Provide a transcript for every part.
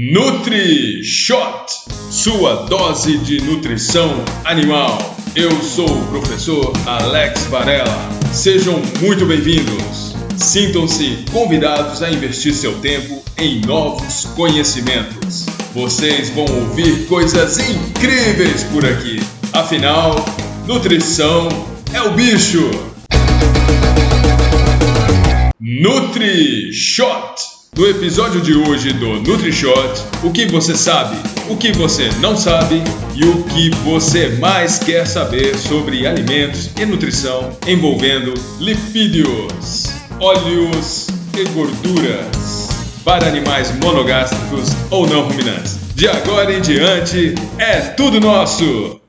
Nutri Shot, sua dose de nutrição animal. Eu sou o professor Alex Varela. Sejam muito bem-vindos. Sintam-se convidados a investir seu tempo em novos conhecimentos. Vocês vão ouvir coisas incríveis por aqui. Afinal, nutrição é o bicho. Nutri Shot. No episódio de hoje do NutriShot, o que você sabe, o que você não sabe e o que você mais quer saber sobre alimentos e nutrição envolvendo lipídios, óleos e gorduras para animais monogástricos ou não ruminantes. De agora em diante, é tudo nosso!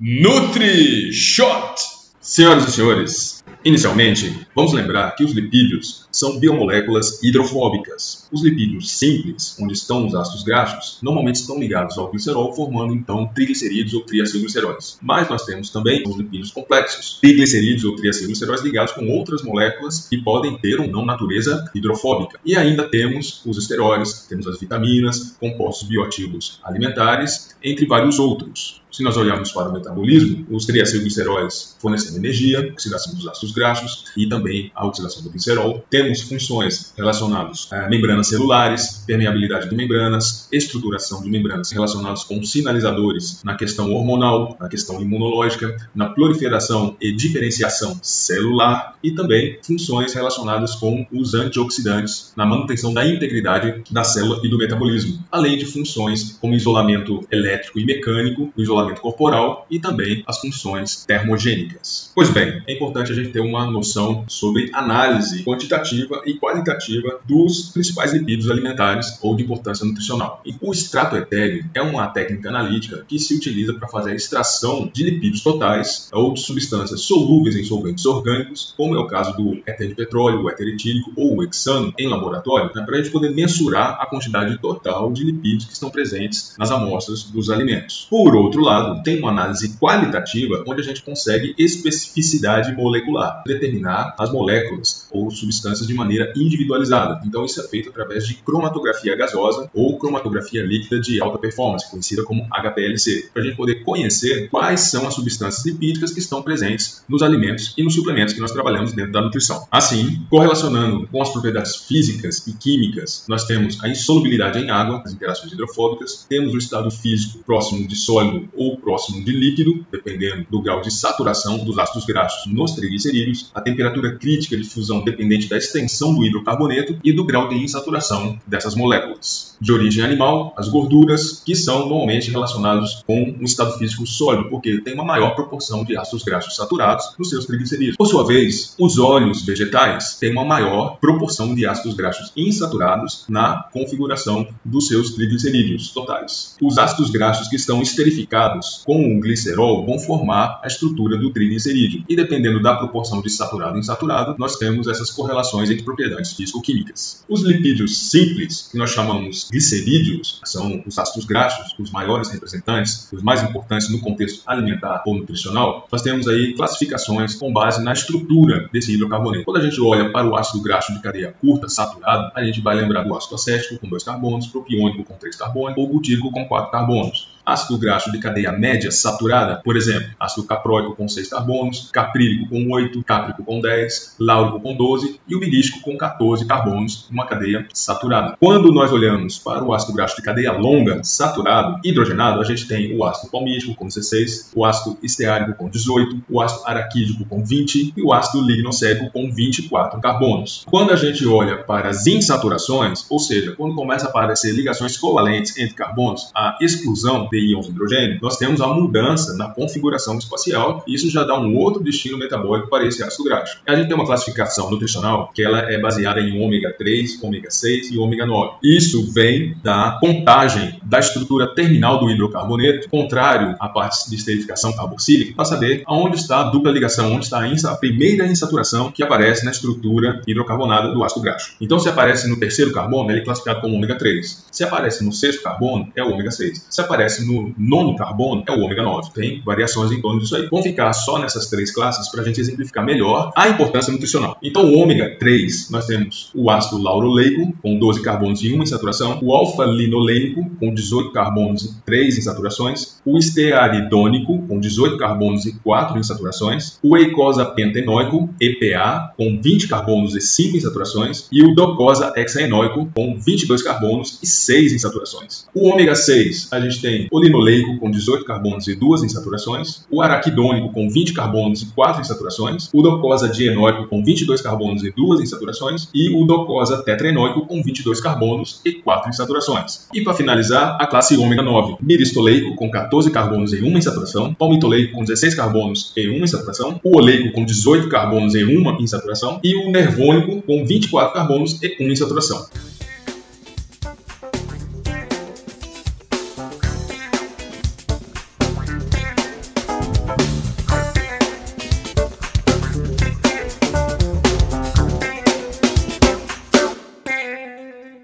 NutriShot! Senhoras e senhores, inicialmente, vamos lembrar que os lipídios são biomoléculas hidrofóbicas. Os lipídios simples, onde estão os ácidos graxos, normalmente estão ligados ao glicerol, formando então triglicerídeos ou triacilgliceróis. Mas nós temos também os lipídios complexos, triglicerídeos ou triacilgliceróis ligados com outras moléculas que podem ter ou não natureza hidrofóbica. E ainda temos os esteróides, temos as vitaminas, compostos bioativos alimentares, entre vários outros. Se nós olharmos para o metabolismo, os triacilgliceróis fornecendo energia, oxidação dos ácidos graxos e também a oxidação do glicerol. Temos funções relacionadas a membranas celulares, permeabilidade de membranas, estruturação de membranas relacionadas com sinalizadores na questão hormonal, na questão imunológica, na proliferação e diferenciação celular e também funções relacionadas com os antioxidantes na manutenção da integridade da célula e do metabolismo, além de funções como isolamento elétrico e mecânico, isolamento corporal e também as funções termogênicas. Pois bem, é importante a gente ter uma noção sobre análise quantitativa e qualitativa dos principais lipídios alimentares ou de importância nutricional. E o extrato etéreo é uma técnica analítica que se utiliza para fazer a extração de lipídios totais ou de substâncias solúveis em solventes orgânicos, como é o caso do éter de petróleo, o éter etílico ou o hexano em laboratório, né, para a gente poder mensurar a quantidade total de lipídios que estão presentes nas amostras dos alimentos. Por outro lado, tem uma análise qualitativa onde a gente consegue especificidade molecular, determinar as moléculas ou substâncias de maneira individualizada. Então, isso é feito através de cromatografia gasosa ou cromatografia líquida de alta performance, conhecida como HPLC, para a gente poder conhecer quais são as substâncias lipídicas que estão presentes nos alimentos e nos suplementos que nós trabalhamos dentro da nutrição. Assim, correlacionando com as propriedades físicas e químicas, nós temos a insolubilidade em água, as interações hidrofóbicas, temos o estado físico próximo de sólido ou próximo de líquido, dependendo do grau de saturação dos ácidos graxos nos triglicerídeos, a temperatura crítica de fusão dependente da extensão do hidrocarboneto e do grau de insaturação dessas moléculas. De origem animal, as gorduras, que são normalmente relacionadas com um estado físico sólido, porque tem uma maior proporção de ácidos graxos saturados nos seus triglicerídeos. Por sua vez, os óleos vegetais têm uma maior proporção de ácidos graxos insaturados na configuração dos seus triglicerídeos totais. Os ácidos graxos que estão esterificados com o glicerol vão formar a estrutura do triglicerídeo. E dependendo da proporção de saturado e insaturado, nós temos essas correlações entre propriedades físico-químicas. Os lipídios simples, que nós chamamos glicerídeos, são os ácidos graxos, os maiores representantes, os mais importantes no contexto alimentar ou nutricional. Nós temos aí classificações com base na estrutura desse hidrocarboneto. Quando a gente olha para o ácido graxo de cadeia curta, saturado, a gente vai lembrar do ácido acético com dois carbonos, propiônico com três carbonos ou butírico com quatro carbonos ácido graxo de cadeia média saturada, por exemplo, ácido capróico com 6 carbonos, caprílico com 8, cáprico com 10, láurico com 12 e o bilístico com 14 carbonos, uma cadeia saturada. Quando nós olhamos para o ácido graxo de cadeia longa saturado, hidrogenado, a gente tem o ácido palmítico com 16, o ácido esteárico com 18, o ácido araquídico com 20 e o ácido lignocélico com 24 carbonos. Quando a gente olha para as insaturações, ou seja, quando começa a aparecer ligações covalentes entre carbonos, a exclusão de íons hidrogênio, nós temos a mudança na configuração espacial e isso já dá um outro destino metabólico para esse ácido graxo. A gente tem uma classificação nutricional que ela é baseada em ômega 3, ômega 6 e ômega 9. Isso vem da contagem da estrutura terminal do hidrocarboneto, contrário à parte de esterificação carboxílica, para saber aonde está a dupla ligação, onde está a, primeira insaturação que aparece na estrutura hidrocarbonada do ácido graxo. Então, se aparece no terceiro carbono, ele é classificado como ômega 3. Se aparece no sexto carbono, é o ômega 6. Se aparece no nono carbono é o ômega 9. Tem variações em torno disso aí. Vamos ficar só nessas três classes para a gente exemplificar melhor a importância nutricional. Então, o ômega 3, nós temos o ácido lauroleico, com 12 carbonos e 1 em saturação, o alfa-linoleico, com 18 carbonos e 3 em saturações, o estearidônico, com 18 carbonos e 4 em saturações, o eicosa pentenoico, EPA, com 20 carbonos e 5 em saturações, e o docosa hexaenoico, com 22 carbonos e 6 em saturações. O ômega 6, a gente tem o linoleico, com 18 carbonos e 2 em saturações, o araquidônico, com 20 carbonos e 4 em saturações, o docosa dienoico, com 22 carbonos e 2 em saturações, e o docosa tetraenoico, com 22 carbonos e 4 em saturações. E para finalizar, a classe ômega 9, miristoleico, com 14 carbonos e 1 em saturação, palmitoleico, com 16 carbonos e 1 em saturação, o oleico, com 18 carbonos e 1 em saturação, e o nervônico, com 24 carbonos e 1 em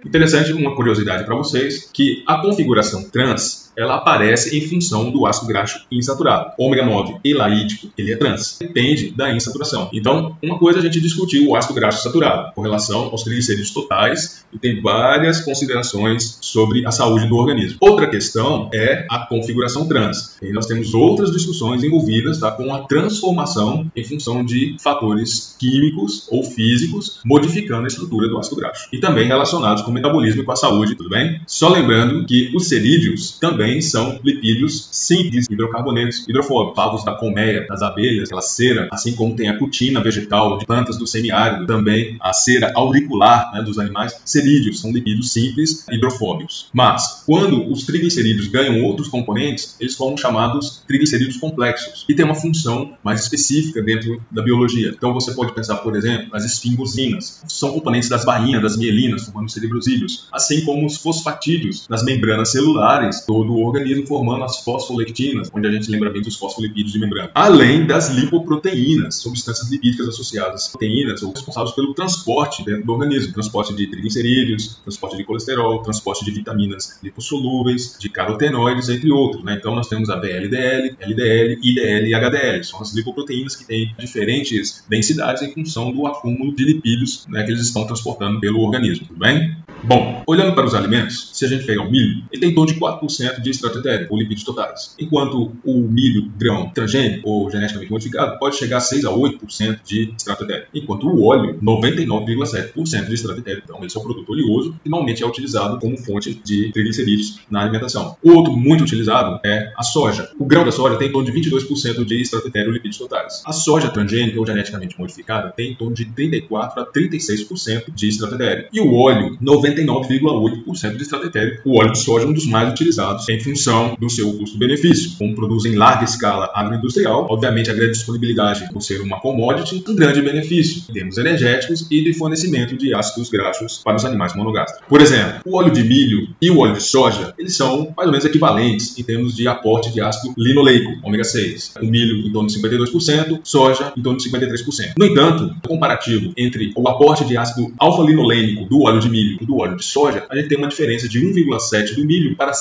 Interessante, uma curiosidade para vocês, que a configuração trans ela aparece em função do ácido graxo insaturado. Ômega 9 elaídico, ele é trans. Depende da insaturação. Então, uma coisa a gente discutiu o ácido graxo saturado com relação aos triglicerídeos totais e tem várias considerações sobre a saúde do organismo. Outra questão é a configuração trans. E nós temos outras discussões envolvidas tá, com a transformação em função de fatores químicos ou físicos modificando a estrutura do ácido graxo. E também relacionados com o metabolismo e com a saúde, tudo bem? Só lembrando que os cerídeos também também são lipídios simples, hidrocarbonetos hidrofóbicos, pavos da colmeia, das abelhas, aquela cera, assim como tem a cutina vegetal de plantas do semiárido, também a cera auricular né, dos animais, cerídeos, são lipídios simples hidrofóbicos. Mas, quando os triglicerídeos ganham outros componentes, eles formam chamados triglicerídeos complexos, e tem uma função mais específica dentro da biologia. Então você pode pensar, por exemplo, as esfingosinas, são componentes das bainhas, das mielinas, formando cerebrosídeos, assim como os fosfatídeos das membranas celulares, todo organismo formando as fosfolectinas, onde a gente lembra bem dos fosfolipídios de membrana. Além das lipoproteínas, substâncias lipídicas associadas a proteínas ou responsáveis pelo transporte dentro do organismo, transporte de triglicerídeos, transporte de colesterol, transporte de vitaminas lipossolúveis, de carotenoides, entre outros. Né? Então nós temos a VLDL, LDL, IDL e HDL. São as lipoproteínas que têm diferentes densidades em função do acúmulo de lipídios né, que eles estão transportando pelo organismo. Tudo bem? Bom, olhando para os alimentos, se a gente pegar o milho, ele tem em torno de 4% de extrato etérico, ou lipídios totais. Enquanto o milho grão transgênico ou geneticamente modificado pode chegar a 6 a 8% de extrato etérico. Enquanto o óleo, 99,7% de extrato etérico. Então, esse é um produto oleoso que normalmente é utilizado como fonte de triglicerídeos na alimentação. Outro muito utilizado é a soja. O grão da soja tem em torno de 22% de extrato etérico ou lipídios totais. A soja transgênica ou geneticamente modificada tem em torno de 34 a 36% de extrato etérico. E o óleo, 90 99,8% de extrato etérico. O óleo de soja é um dos mais utilizados em função do seu custo-benefício. Como produz em larga escala agroindustrial, obviamente a grande disponibilidade por ser uma commodity, um grande benefício em termos energéticos e de fornecimento de ácidos graxos para os animais monogástricos. Por exemplo, o óleo de milho e o óleo de soja, eles são mais ou menos equivalentes em termos de aporte de ácido linoleico, ômega 6. O milho em torno de 52%, soja em torno de 53%. No entanto, o comparativo entre o aporte de ácido alfa-linolênico do óleo de milho e do óleo de soja, a gente tem uma diferença de 1,7 do milho para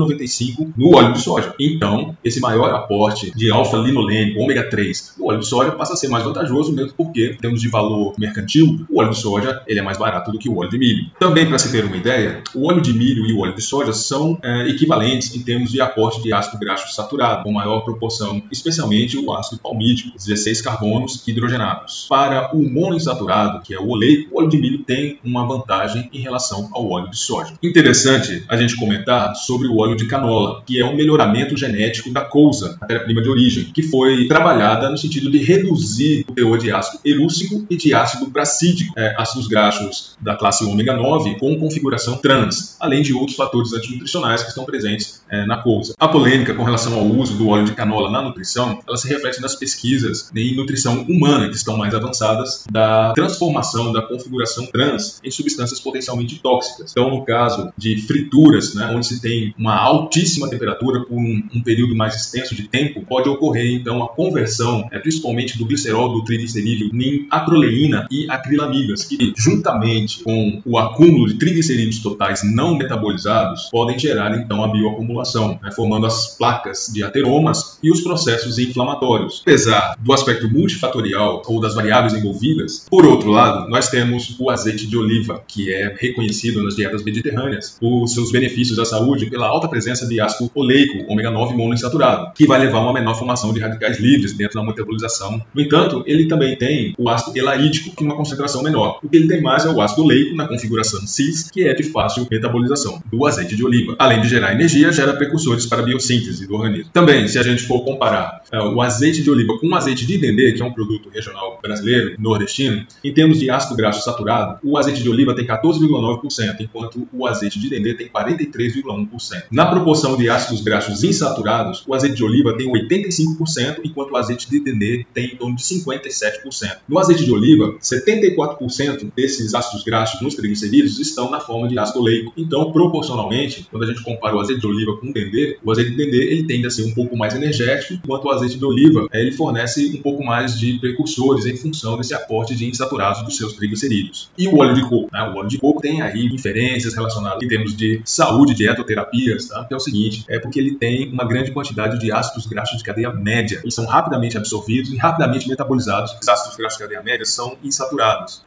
6,95 no óleo de soja. Então, esse maior aporte de alfa-linolênico, ômega 3, no óleo de soja passa a ser mais vantajoso, mesmo porque, em termos de valor mercantil, o óleo de soja ele é mais barato do que o óleo de milho. Também, para se ter uma ideia, o óleo de milho e o óleo de soja são é, equivalentes em termos de aporte de ácido graxo saturado, com maior proporção, especialmente o ácido palmítico, 16 carbonos hidrogenados. Para o monoinsaturado, que é o oleico, o óleo de milho tem uma vantagem em relação ao óleo de soja. Interessante a gente comentar sobre o óleo de canola, que é um melhoramento genético da couza, matéria-prima de origem, que foi trabalhada no sentido de reduzir o teor de ácido erúcico e de ácido bracídico, é, ácidos graxos da classe ômega 9 com configuração trans, além de outros fatores antinutricionais que estão presentes é, na couza. A polêmica com relação ao uso do óleo de canola na nutrição, ela se reflete nas pesquisas em nutrição humana que estão mais avançadas da transformação da configuração trans em substâncias potencialmente tóxicas. Então, no caso de frituras, né, onde se tem uma altíssima temperatura por um, um período mais extenso de tempo, pode ocorrer então a conversão, é, principalmente do glicerol do triglicerídeo, em acroleína e acrilamidas, que juntamente com o acúmulo de triglicerídeos totais não metabolizados podem gerar então a bioacumulação né, formando as placas de ateromas e os processos inflamatórios. Apesar do aspecto multifatorial ou das variáveis envolvidas, por outro lado, nós temos o azeite de oliva, que é reconhecido nas dietas mediterrâneas por seus benefícios à saúde pela alta presença de ácido oleico, ômega 9 monoinsaturado, que vai levar a uma menor formação de radicais livres dentro da metabolização. No entanto, ele também tem o ácido elaídico, que uma concentração menor. O que ele tem mais é o ácido oleico na configuração cis, que é de fácil metabolização do azeite de oliva. Além de gerar energia, gera precursores para a biossíntese do organismo. Também, se a gente for comparar é, o azeite de oliva com o azeite de dendê, que é um produto regional brasileiro, nordestino, em termos de ácido graxo saturado, o azeite de oliva tem 14,9%, enquanto o azeite de dendê tem 43,1%. Na proporção de ácidos graxos insaturados, o azeite de oliva tem 85%, enquanto o azeite de dendê tem em torno de 57%. No azeite de oliva, 74% desses ácidos graxos nos triglicerídeos estão na forma de ácido oleico. Então, proporcionalmente, quando a gente compara o azeite de oliva com dendê, o azeite de dendê ele tende a ser um pouco mais energético, enquanto o azeite de oliva ele fornece um pouco mais de precursores em função desse aporte de insaturados dos seus triglicerídeos. E o óleo de coco? Né? O óleo de coco tem aí inferências relacionadas em termos de saúde, dietoterapias, tá? que é o seguinte, é porque ele tem uma grande quantidade de ácidos graxos de cadeia média. Eles são rapidamente absorvidos e rapidamente metabolizados. Os ácidos graxos de cadeia média são insaturados.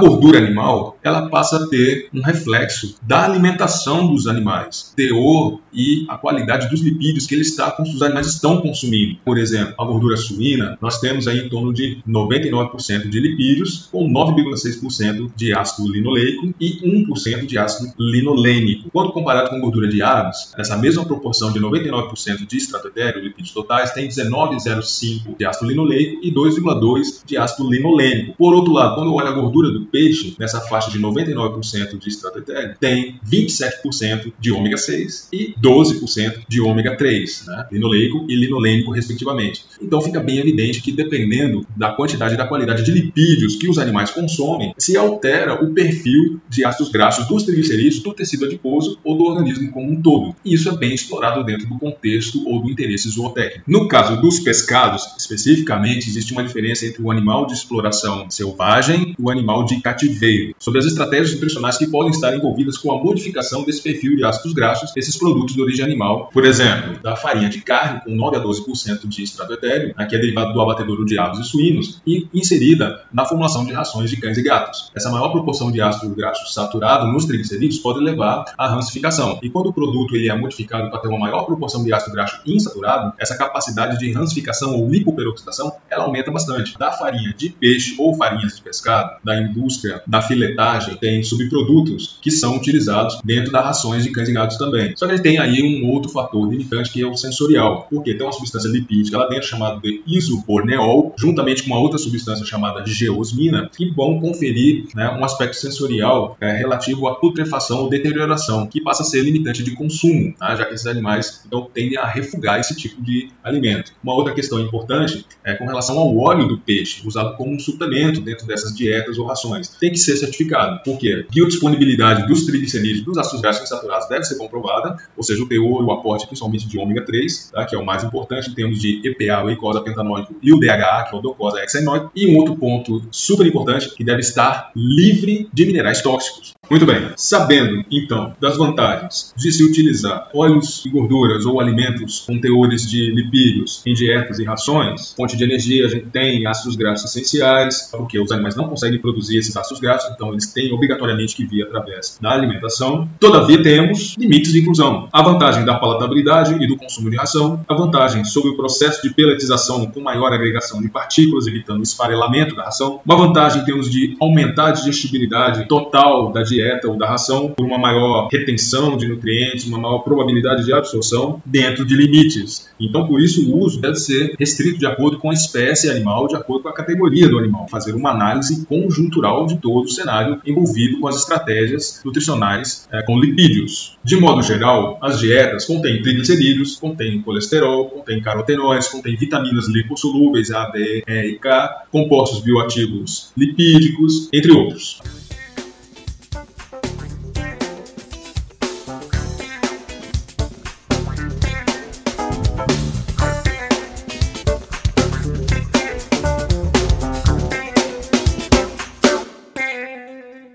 Gordura animal, ela passa a ter um reflexo da alimentação dos animais, teor e a qualidade dos lipídios que, eles está, os animais estão consumindo. Por exemplo, a gordura suína, nós temos aí em torno de 99% de lipídios, com 9,6% de ácido linoleico e 1% de ácido linolênico. Quando comparado com gordura de aves, essa mesma proporção de 99% de extrato etéreo, lipídios totais, tem 19,05% de ácido linoleico e 2,2% de ácido linolênico. Por outro lado, quando eu olho a gordura do peixe, nessa faixa de 99% de extrato tem 27% de ômega 6 e 12% de ômega 3, né? linoleico e linolênico, respectivamente. Então fica bem evidente que dependendo da quantidade e da qualidade de lipídios que os animais consomem, se altera o perfil de ácidos graxos dos triglicerídeos, do tecido adiposo ou do organismo como um todo. E isso é bem explorado dentro do contexto ou do interesse zootécnico. No caso dos pescados, especificamente, existe uma diferença entre o animal de exploração selvagem e o animal de cativeiro, sobre as estratégias nutricionais que podem estar envolvidas com a modificação desse perfil de ácidos graxos desses produtos de origem animal. Por exemplo, da farinha de carne com 9 a 12% de extrato etéreo, que é derivado do abatedouro de aves e suínos, e inserida na formulação de rações de cães e gatos. Essa maior proporção de ácido graxo saturado nos triglicerídeos pode levar à rancificação. E quando o produto ele é modificado para ter uma maior proporção de ácido graxo insaturado, essa capacidade de rancificação ou lipoperoxidação ela aumenta bastante. Da farinha de peixe ou farinhas de pescado, da indústria da filetagem tem subprodutos que são utilizados dentro das rações de cães e gatos também. Só que tem aí um outro fator limitante que é o sensorial, porque tem uma substância lipídica lá dentro chamada de isoporneol, juntamente com uma outra substância chamada geosmina, que vão conferir né, um aspecto sensorial é, relativo à putrefação ou deterioração, que passa a ser limitante de consumo, tá? já que esses animais então tendem a refugar esse tipo de alimento. Uma outra questão importante é com relação ao óleo do peixe, usado como um suplemento dentro dessas dietas ou rações tem que ser certificado. Por quê? Biodisponibilidade dos triglicerídeos dos ácidos graxos insaturados deve ser comprovada, ou seja, o teor, o aporte principalmente de ômega 3, tá? que é o mais importante em termos de EPA, o eicosa pentanóico, e o DHA, que é o docosa hexaenóico. E um outro ponto super importante, que deve estar livre de minerais tóxicos. Muito bem, sabendo então das vantagens de se utilizar óleos e gorduras ou alimentos com teores de lipídios em dietas e rações, fonte de energia a gente tem ácidos graxos essenciais, porque os animais não conseguem produzir esses ácidos graxos, então eles têm obrigatoriamente que vir através da alimentação. Todavia temos limites de inclusão. A vantagem da palatabilidade e do consumo de ração, a vantagem sobre o processo de peletização com maior agregação de partículas, evitando o esfarelamento da ração, uma vantagem em termos de aumentar a digestibilidade total da dieta ou da ração por uma maior retenção de nutrientes, uma maior probabilidade de absorção dentro de limites. Então, por isso, o uso deve ser restrito de acordo com a espécie animal, de acordo com a categoria do animal. Fazer uma análise conjuntural de todo o cenário envolvido com as estratégias nutricionais é, com lipídios. De modo geral, as dietas contêm triglicerídeos, contêm colesterol, contêm carotenoides, contêm vitaminas lipossolúveis A, D, E e K, compostos bioativos lipídicos, entre outros.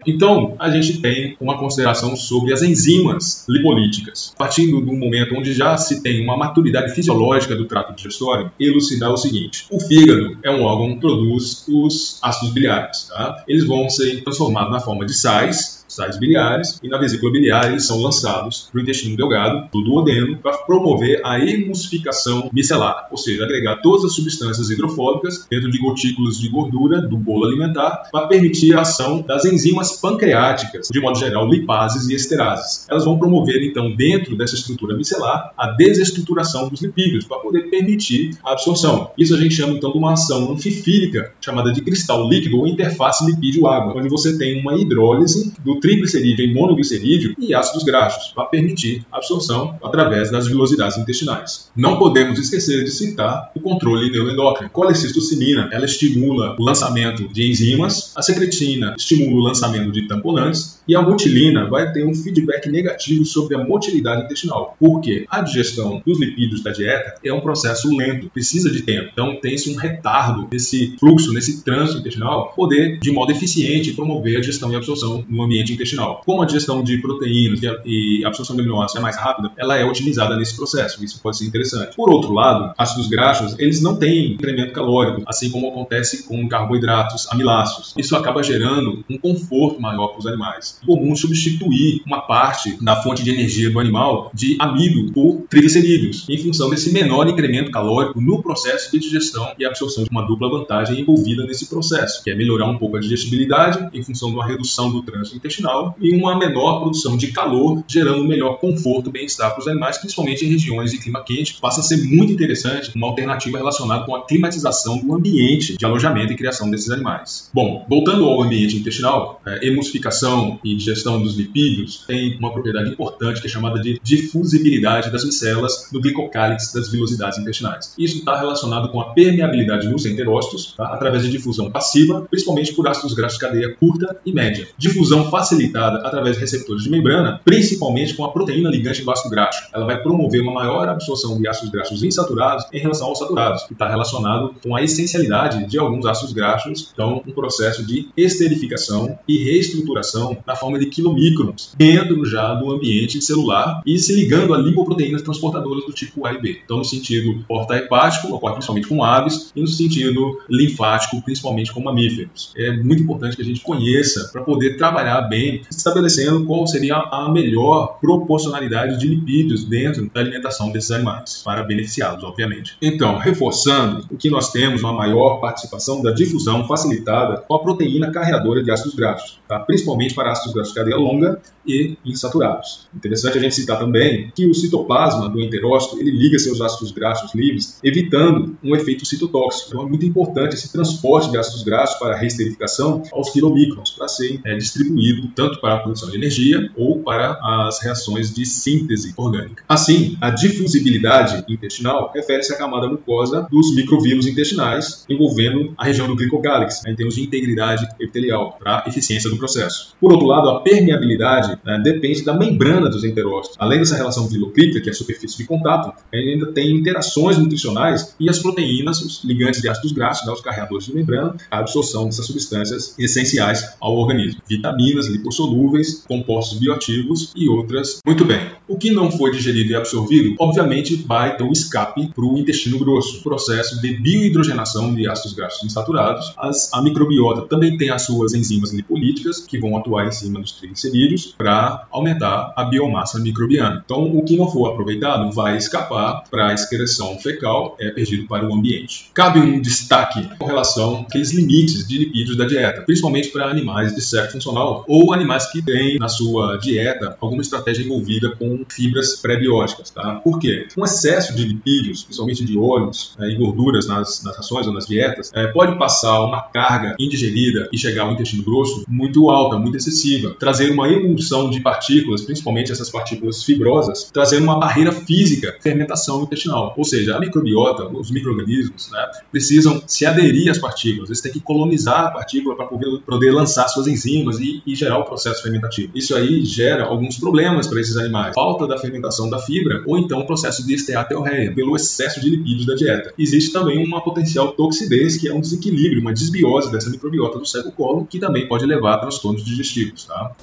Então, a gente tem uma consideração sobre as enzimas lipolíticas. Partindo do momento onde já se tem uma maturidade fisiológica do trato digestório, elucidar o seguinte: o fígado é um órgão que produz os ácidos biliares. Tá? Eles vão ser transformados na forma de sais sais biliares, e na vesícula biliar eles são lançados para o intestino delgado, do duodeno, para promover a emulsificação micelar, ou seja, agregar todas as substâncias hidrofóbicas dentro de gotículas de gordura do bolo alimentar, para permitir a ação das enzimas pancreáticas, de modo geral, lipases e esterases. Elas vão promover, então, dentro dessa estrutura micelar, a desestruturação dos lipídios, para poder permitir a absorção. Isso a gente chama, então, de uma ação anfifílica, chamada de cristal líquido ou interface lipídio-água, onde você tem uma hidrólise do triglicerídeo em monoglicerídeo e ácidos graxos, para permitir a absorção através das vilosidades intestinais. Não podemos esquecer de citar o controle neuroendócrino. Colecistocimina, ela estimula o lançamento de enzimas, a secretina estimula o lançamento de tamponantes e a mutilina vai ter um feedback negativo sobre a motilidade intestinal. Porque a digestão dos lipídios da dieta é um processo lento, precisa de tempo. Então tem-se um retardo nesse fluxo, nesse trânsito intestinal, poder de modo eficiente promover a digestão e absorção no ambiente intestinal. Como a digestão de proteínas e a absorção de aminoácidos é mais rápida, ela é otimizada nesse processo. Isso pode ser interessante. Por outro lado, ácidos graxos, eles não têm incremento calórico, assim como acontece com carboidratos amiláceos. Isso acaba gerando um conforto maior para os animais. Comum substituir uma parte da fonte de energia do animal de amido por triglicerídeos, em função desse menor incremento calórico no processo de digestão e absorção de uma dupla vantagem envolvida nesse processo, que é melhorar um pouco a digestibilidade em função de uma redução do trânsito intestinal intestinal e uma menor produção de calor, gerando um melhor conforto e bem-estar para os animais, principalmente em regiões de clima quente. Passa a ser muito interessante uma alternativa relacionada com a climatização do ambiente de alojamento e criação desses animais. Bom, voltando ao ambiente intestinal, é, emulsificação e digestão dos lipídios tem uma propriedade importante que é chamada de difusibilidade das micelas no glicocálix das vilosidades intestinais. Isso está relacionado com a permeabilidade nos enterócitos, tá? através de difusão passiva, principalmente por ácidos graxos de cadeia curta e média. Difusão facilitada através de receptores de membrana, principalmente com a proteína ligante do ácido graxo. Ela vai promover uma maior absorção de ácidos graxos insaturados em relação aos saturados, que está relacionado com a essencialidade de alguns ácidos graxos, então um processo de esterificação e reestruturação na forma de quilomicrons dentro já do ambiente celular e se ligando a lipoproteínas transportadoras do tipo A e B. Então, no sentido porta-hepático, ocorre principalmente com aves, e no sentido linfático, principalmente com mamíferos. É muito importante que a gente conheça para poder trabalhar bem, estabelecendo qual seria a melhor proporcionalidade de lipídios dentro da alimentação desses animais, para beneficiá-los, obviamente. Então, reforçando, o que nós temos uma maior participação da difusão facilitada com a proteína carreadora de ácidos graxos, tá? principalmente para ácidos graxos de cadeia longa e insaturados. Interessante a gente citar também que o citoplasma do enterócito ele liga seus ácidos graxos livres, evitando um efeito citotóxico. Então é muito importante esse transporte de ácidos graxos para a reesterificação aos quilomicrons, para serem é, distribuídos tanto para a produção de energia ou para as reações de síntese orgânica. Assim, a difusibilidade intestinal refere-se à camada mucosa dos microvírus intestinais, envolvendo a região do glicocálix, né, em termos de integridade epitelial, para a eficiência do processo. Por outro lado, a permeabilidade né, depende da membrana dos enterócitos. Além dessa relação viloclítica, que é a superfície de contato, ainda tem interações nutricionais e as proteínas, os ligantes de ácidos graxos, né, os carreadores de membrana, a absorção dessas substâncias essenciais ao organismo. Vitaminas, lipossolúveis, compostos bioativos e outras. Muito bem. O que não foi digerido e absorvido, obviamente, vai ter um escape para o intestino grosso, processo de biohidrogenação de ácidos graxos insaturados. As, a microbiota também tem as suas enzimas lipolíticas, que vão atuar em cima dos triglicerídeos para aumentar a biomassa microbiana. Então, o que não for aproveitado vai escapar para a excreção fecal, é perdido para o ambiente. Cabe um destaque com relação àqueles limites de lipídios da dieta, principalmente para animais de sexo funcional ou animais que têm na sua dieta alguma estratégia envolvida com fibras pré-bióticas. Tá? Por quê? Um excesso de lipídios, principalmente de óleos é, e gorduras nas, nas rações ou nas dietas, é, pode passar uma carga indigerida e chegar ao intestino grosso muito alta, muito excessiva, trazer uma emulsão de partículas, principalmente essas partículas fibrosas, trazendo uma barreira física fermentação intestinal. Ou seja, a microbiota, os micro-organismos, né, precisam se aderir às partículas, eles têm que colonizar a partícula para poder, poder lançar suas enzimas e, e gerar o processo fermentativo. Isso aí gera alguns problemas para esses animais. Falta da fermentação da fibra ou então o processo de esteatoreia pelo excesso de lipídios da dieta. Existe também uma potencial toxidez, que é um desequilíbrio, uma desbiose dessa microbiota do seco colo, que também pode levar a transtornos digestivos. Produzidos. Tá?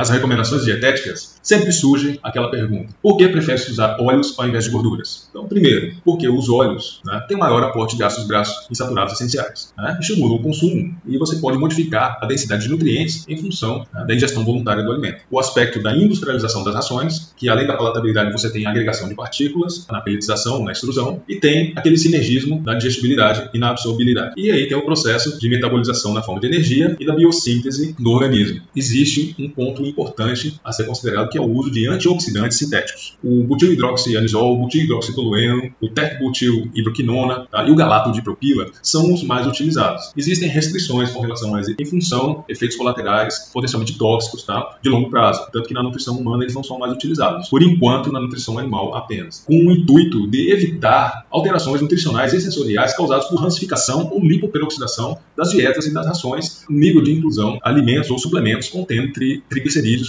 Nas recomendações dietéticas, sempre surge aquela pergunta: por que prefere-se usar óleos ao invés de gorduras? Então, primeiro, porque os óleos né, têm maior aporte de ácidos graxos insaturados essenciais, né, estimulam o consumo e você pode modificar a densidade de nutrientes em função né, da ingestão voluntária do alimento. O aspecto da industrialização das rações, que além da palatabilidade você tem a agregação de partículas na pelletização, na extrusão, e tem aquele sinergismo da digestibilidade e na absorbilidade. E aí tem o processo de metabolização na forma de energia e da biossíntese do organismo. Existe um ponto importante a ser considerado, que é o uso de antioxidantes sintéticos. O butilhidroxianisol, o butilhidroxitolueno, o terbutilhidroquinona tá? e o galato de propila são os mais utilizados. Existem restrições com relação a eles, em função efeitos colaterais potencialmente tóxicos tá? de longo prazo, tanto que na nutrição humana eles não são mais utilizados. Por enquanto, na nutrição animal apenas. Com o intuito de evitar alterações nutricionais e sensoriais causadas por rancificação ou lipoperoxidação das dietas e das rações, nível de inclusão, alimentos ou suplementos contendo tri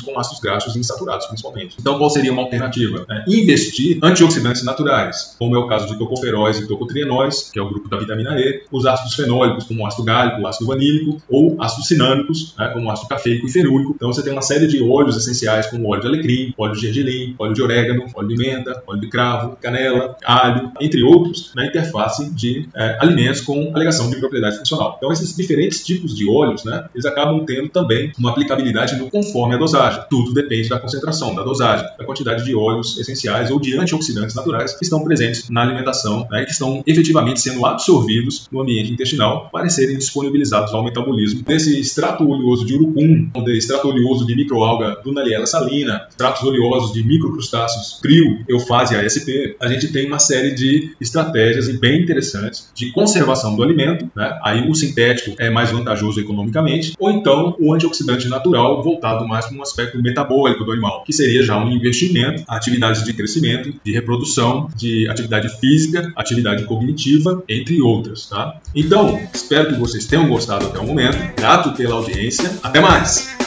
com ácidos graxos insaturados, principalmente. Então, qual seria uma alternativa? É investir antioxidantes naturais, como é o caso de tocoferóis e tocotrienóis, que é o grupo da vitamina E, os ácidos fenólicos, como o ácido gálico, o ácido vanílico, ou ácidos cinâmicos, né, como o ácido cafeico e ferúrico. Então, você tem uma série de óleos essenciais, como óleo de alecrim, óleo de gergelim, óleo de orégano, óleo de menta, óleo de cravo, canela, alho, entre outros, na interface de é, alimentos com alegação de propriedade funcional. Então, esses diferentes tipos de óleos, né, eles acabam tendo também uma aplicabilidade no conforme a dosagem. Tudo depende da concentração, da dosagem, da quantidade de óleos essenciais ou de antioxidantes naturais que estão presentes na alimentação né, que estão efetivamente sendo absorvidos no ambiente intestinal para serem disponibilizados ao metabolismo desse extrato oleoso de urucum, de extrato oleoso de microalga Dunaliella salina, extratos oleosos de microcrustáceos crio, eufásia SP. A gente tem uma série de estratégias bem interessantes de conservação do alimento. Né? Aí o sintético é mais vantajoso economicamente, ou então o antioxidante natural voltado mais um aspecto metabólico do animal, que seria já um investimento, atividades de crescimento, de reprodução, de atividade física, atividade cognitiva, entre outras, tá? Então, espero que vocês tenham gostado até o momento. Grato pela audiência. Até mais!